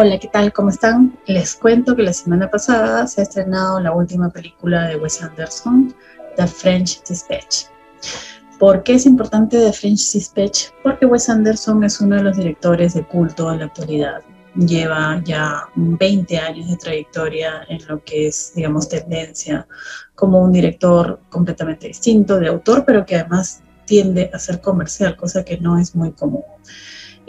Hola, ¿qué tal? ¿Cómo están? Les cuento que la semana pasada se ha estrenado la última película de Wes Anderson, The French Dispatch. ¿Por qué es importante The French Dispatch? Porque Wes Anderson es uno de los directores de culto en la actualidad. Lleva ya 20 años de trayectoria en lo que es, digamos, tendencia como un director completamente distinto de autor, pero que además tiende a ser comercial, cosa que no es muy común.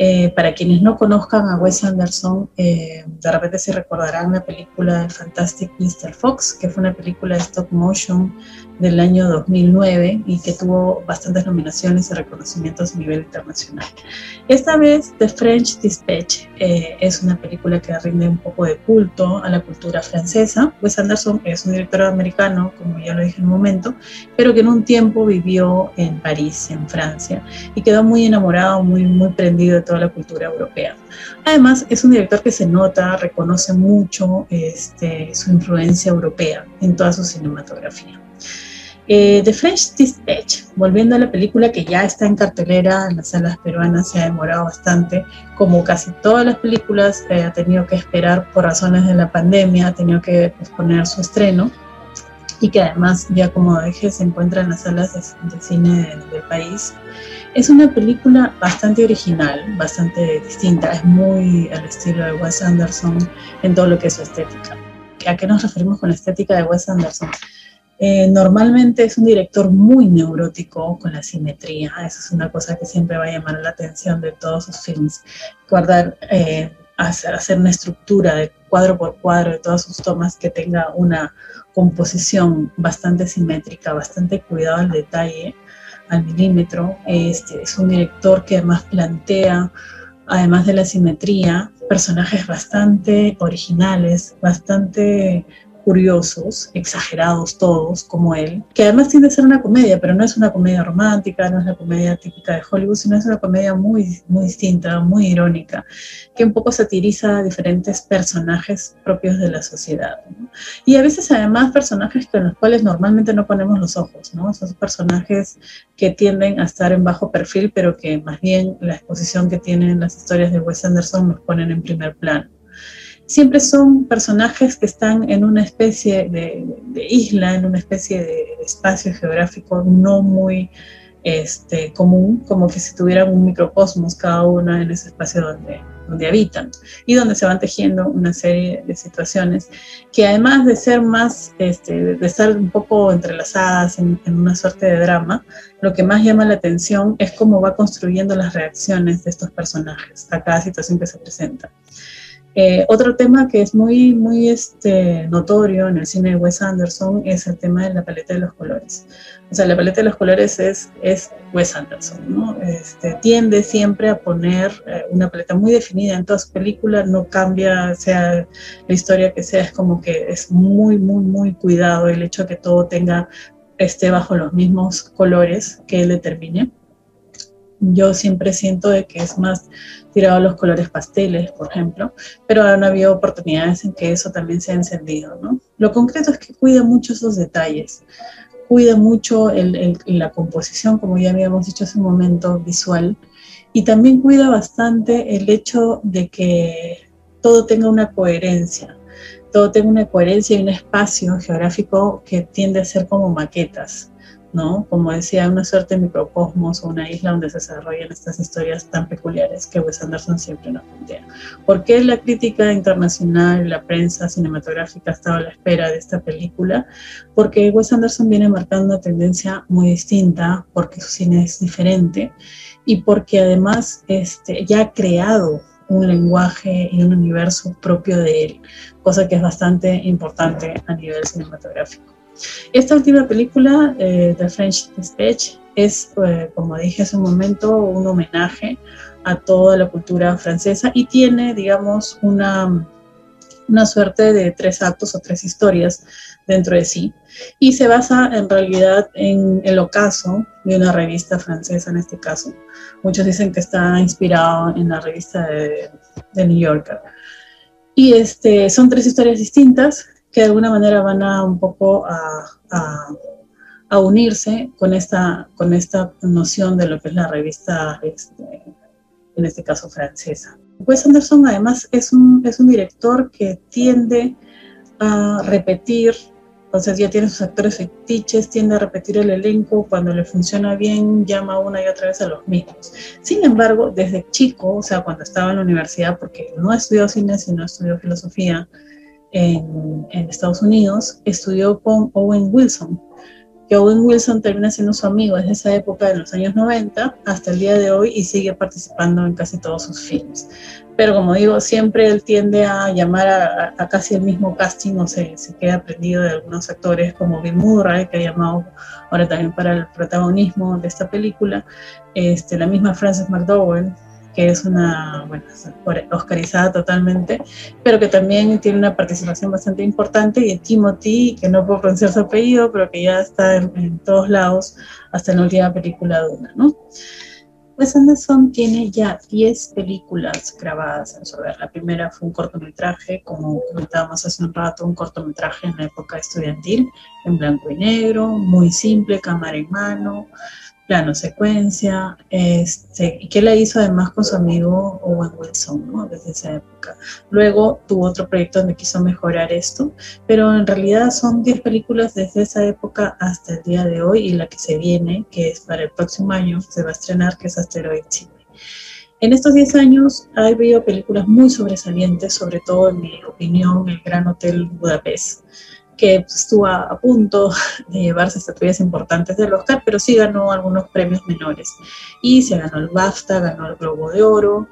Eh, para quienes no conozcan a Wes Anderson, eh, de repente se recordarán la película Fantastic Mr. Fox, que fue una película de stop motion del año 2009 y que tuvo bastantes nominaciones y reconocimientos a nivel internacional. Esta vez The French Dispatch eh, es una película que rinde un poco de culto a la cultura francesa. Wes Anderson es un director americano, como ya lo dije en un momento, pero que en un tiempo vivió en París, en Francia, y quedó muy enamorado, muy, muy prendido de toda la cultura europea. Además, es un director que se nota, reconoce mucho este, su influencia europea en toda su cinematografía. Eh, The French Dispatch, volviendo a la película que ya está en cartelera en las salas peruanas, se ha demorado bastante, como casi todas las películas, eh, ha tenido que esperar por razones de la pandemia, ha tenido que posponer su estreno y que además ya como dije se encuentra en las salas de, cine del país. Es una película bastante original, bastante distinta, es muy al estilo de Wes Anderson en todo lo que es su estética. ¿A qué nos referimos con la estética de Wes Anderson? Eh, normalmente es un director muy neurótico con la simetría, eso es una cosa que siempre va a llamar la atención de todos sus films. Guardar, eh, hacer, hacer una estructura de cuadro por cuadro de todas sus tomas que tenga una composición bastante simétrica, bastante cuidado al detalle, al milímetro. Este, es un director que además plantea, además de la simetría, personajes bastante originales, bastante curiosos, exagerados todos, como él, que además tiende a ser una comedia, pero no es una comedia romántica, no es la comedia típica de Hollywood, sino es una comedia muy, muy distinta, muy irónica, que un poco satiriza a diferentes personajes propios de la sociedad. Y a veces además personajes con los cuales normalmente no ponemos los ojos, ¿no? Esos personajes que tienden a estar en bajo perfil, pero que más bien la exposición que tienen las historias de Wes Anderson nos ponen en primer plano siempre son personajes que están en una especie de, isla, en una especie de espacio geográfico no muy este, común, como que si tuvieran un microcosmos cada uno en ese espacio donde, donde habitan y donde se van tejiendo una serie de situaciones que además de ser más, este, de estar un poco entrelazadas en, en una suerte de drama, lo que más llama la atención es cómo va construyendo las reacciones de estos personajes a cada situación que se presenta. Eh, otro tema que es muy, muy este, notorio en el cine de Wes Anderson es el tema de la paleta de los colores. O sea, la paleta de los colores es, es Wes Anderson, ¿no? Este, tiende siempre a poner eh, una paleta muy definida en toda su película, no cambia, sea la historia que sea, es como que es muy, muy, muy cuidado el hecho de que todo tenga, esté bajo los mismos colores que él determine yo siempre siento de que es más tirado a los colores pasteles, por ejemplo, pero han habido oportunidades en que eso también se ha encendido, ¿no? Lo concreto es que cuida mucho esos detalles, cuida mucho la composición, como ya habíamos dicho hace un momento, visual, y también cuida bastante el hecho de que todo tenga una coherencia, todo tenga una coherencia y un espacio geográfico que tiende a ser como maquetas. ¿No? Como decía, una suerte de microcosmos o una isla donde se desarrollan estas historias tan peculiares que Wes Anderson siempre nos plantea. ¿Por qué la crítica internacional, la prensa cinematográfica ha estado a la espera de esta película? Porque Wes Anderson viene marcando una tendencia muy distinta, porque su cine es diferente y porque además este, ya ha creado un lenguaje y un universo propio de él, cosa que es bastante importante a nivel cinematográfico. Esta última película, eh, The French Dispatch, es, eh, como dije hace un momento, un homenaje a toda la cultura francesa y tiene, digamos, una, una suerte de tres actos o tres historias dentro de sí. Y se basa en realidad en el ocaso de una revista francesa en este caso. Muchos dicen que está inspirado en la revista de, de New Yorker. Y este, son tres historias distintas que de alguna manera van a un poco a, unirse con esta, con esta noción de lo que es la revista, este, en este caso francesa. Wes Anderson además es un, es un director que tiende a repetir, sea, ya tiene sus actores fetiches, tiende a repetir el elenco, cuando le funciona bien llama una y otra vez a los mismos. Sin embargo, desde chico, o sea, cuando estaba en la universidad, porque no estudió cine, sino estudió filosofía en, en Estados Unidos, estudió con Owen Wilson, que Owen Wilson termina siendo su amigo desde esa época de los años 90 hasta el día de hoy y sigue participando en casi todos sus films. Pero como digo, siempre él tiende a llamar a, casi el mismo casting, o se, se queda aprendido de algunos actores como Bill Murray, que ha llamado ahora también para el protagonismo de esta película, este, la misma Frances McDowell, que es una, bueno, oscarizada totalmente, pero que también tiene una participación bastante importante, y Timothy, que no puedo pronunciar su apellido, pero que ya está en, todos lados hasta en la última película de una, ¿no? Wes Anderson tiene ya 10 películas grabadas en su haber. La primera fue un cortometraje, como comentábamos hace un rato, un cortometraje en la época estudiantil, en blanco y negro, muy simple, cámara en mano, plano secuencia, este, que la hizo además con su amigo Owen Wilson, ¿no? Desde esa época. Luego tuvo otro proyecto donde quiso mejorar esto, pero en realidad son 10 películas desde esa época hasta el día de hoy y la que se viene, que es para el próximo año, se va a estrenar, que es Asteroid City. En estos 10 años ha habido películas muy sobresalientes, sobre todo en mi opinión, El Gran Hotel Budapest que estuvo a, punto de llevarse estatuillas importantes del Oscar, pero sí ganó algunos premios menores. Y se ganó el BAFTA, ganó el Globo de Oro,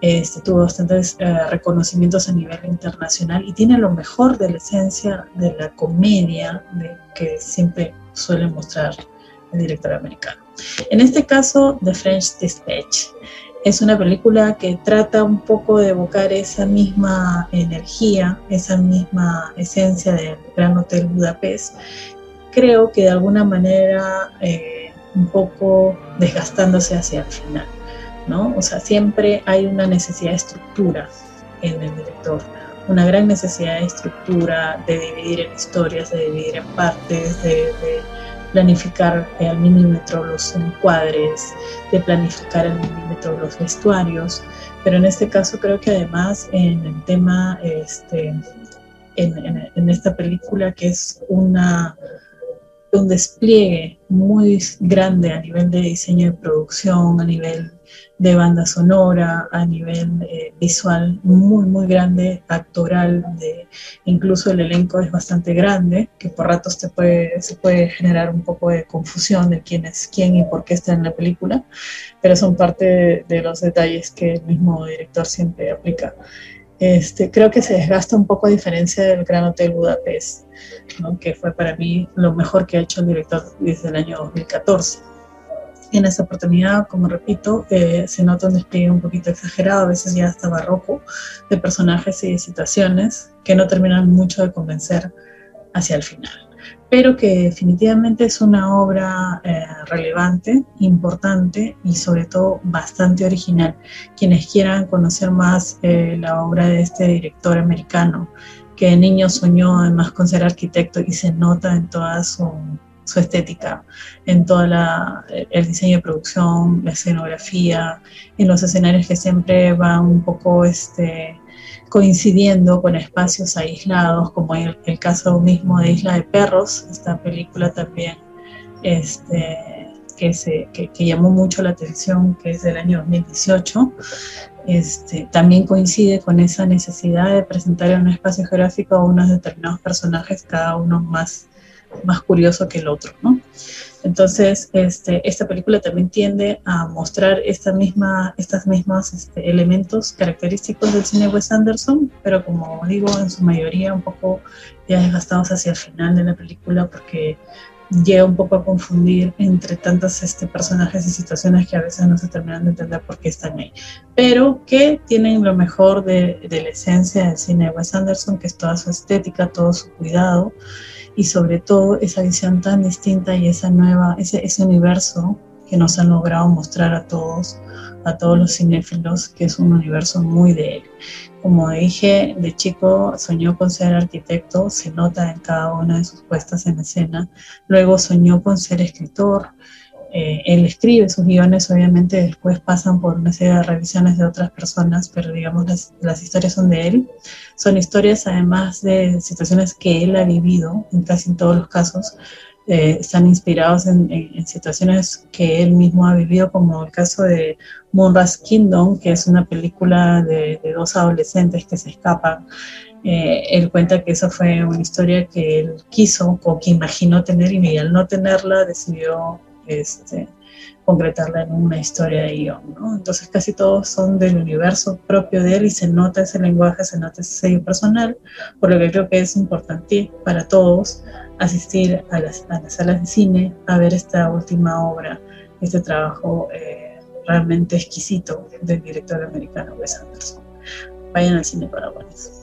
este, tuvo bastantes eh, reconocimientos a nivel internacional y tiene lo mejor de la esencia de la comedia de, que siempre suele mostrar el director americano. En este caso, The French Dispatch es una película que trata un poco de evocar esa misma energía, esa misma esencia del Gran Hotel Budapest. Creo que de alguna manera eh, un poco desgastándose hacia el final, ¿no? O sea, siempre hay una necesidad de estructura en el director, una gran necesidad de estructura, de dividir en historias, de dividir en partes, de planificar al milímetro los encuadres, de planificar al milímetro los vestuarios, pero en este caso creo que además en el tema, este, en, en esta película que es una un despliegue muy grande a nivel de diseño de producción, a nivel de banda sonora, a nivel eh, visual muy, muy grande, actoral, de, incluso el elenco es bastante grande, que por ratos te puede, se puede generar un poco de confusión de quién es quién y por qué está en la película, pero son parte de, los detalles que el mismo director siempre aplica. Este, creo que se desgasta un poco a diferencia del Gran Hotel Budapest, que fue para mí lo mejor que ha hecho el director desde el año 2014 en esa oportunidad, como repito, eh, se nota un despliegue un poquito exagerado, a veces ya hasta barroco, de personajes y situaciones que no terminan mucho de convencer hacia el final, pero que definitivamente es una obra eh, relevante, importante y sobre todo bastante original. Quienes quieran conocer más eh, la obra de este director americano, que de niño soñó además con ser arquitecto y se nota en toda su su estética, en todo el diseño de producción, la escenografía, en los escenarios que siempre van un poco este, coincidiendo con espacios aislados, como el, el caso mismo de Isla de Perros, esta película también este, que, se, que, llamó mucho la atención, que es del año 2018, este, también coincide con esa necesidad de presentar en un espacio geográfico a unos determinados personajes, cada uno más más curioso que el otro, ¿no? Entonces, este, esta película también tiende a mostrar esta misma, estas mismas este, elementos característicos del cine Wes Anderson, pero como digo, en su mayoría un poco ya desgastados hacia el final de la película porque llega un poco a confundir entre tantos este, personajes y situaciones que a veces no se terminan de entender por qué están ahí, pero que tienen lo mejor de, de la esencia del cine Wes Anderson, que es toda su estética, todo su cuidado y sobre todo esa visión tan distinta y esa nueva, ese, ese universo que nos han logrado mostrar a todos, a todos los cinéfilos, que es un universo muy de él. Como dije, de chico soñó con ser arquitecto, se nota en cada una de sus puestas en escena. Luego soñó con ser escritor, eh, él escribe sus guiones, obviamente después pasan por una serie de revisiones de otras personas, pero digamos las, las historias son de él. Son historias además de situaciones que él ha vivido, en casi todos los casos, eh, están inspirados en, situaciones que él mismo ha vivido, como el caso de Moonrise Kingdom, que es una película de, dos adolescentes que se escapan. Eh, él cuenta que esa fue una historia que él quiso o que imaginó tener y al no tenerla decidió este, concretarla en una historia de guion. ¿no? Entonces casi todos son del universo propio de él y se nota ese lenguaje, se nota ese sello personal, por lo que creo que es importante para todos asistir a las, salas de cine a ver esta última obra, este trabajo eh, realmente exquisito del director americano Wes Anderson. Vayan al cine para paraguayos.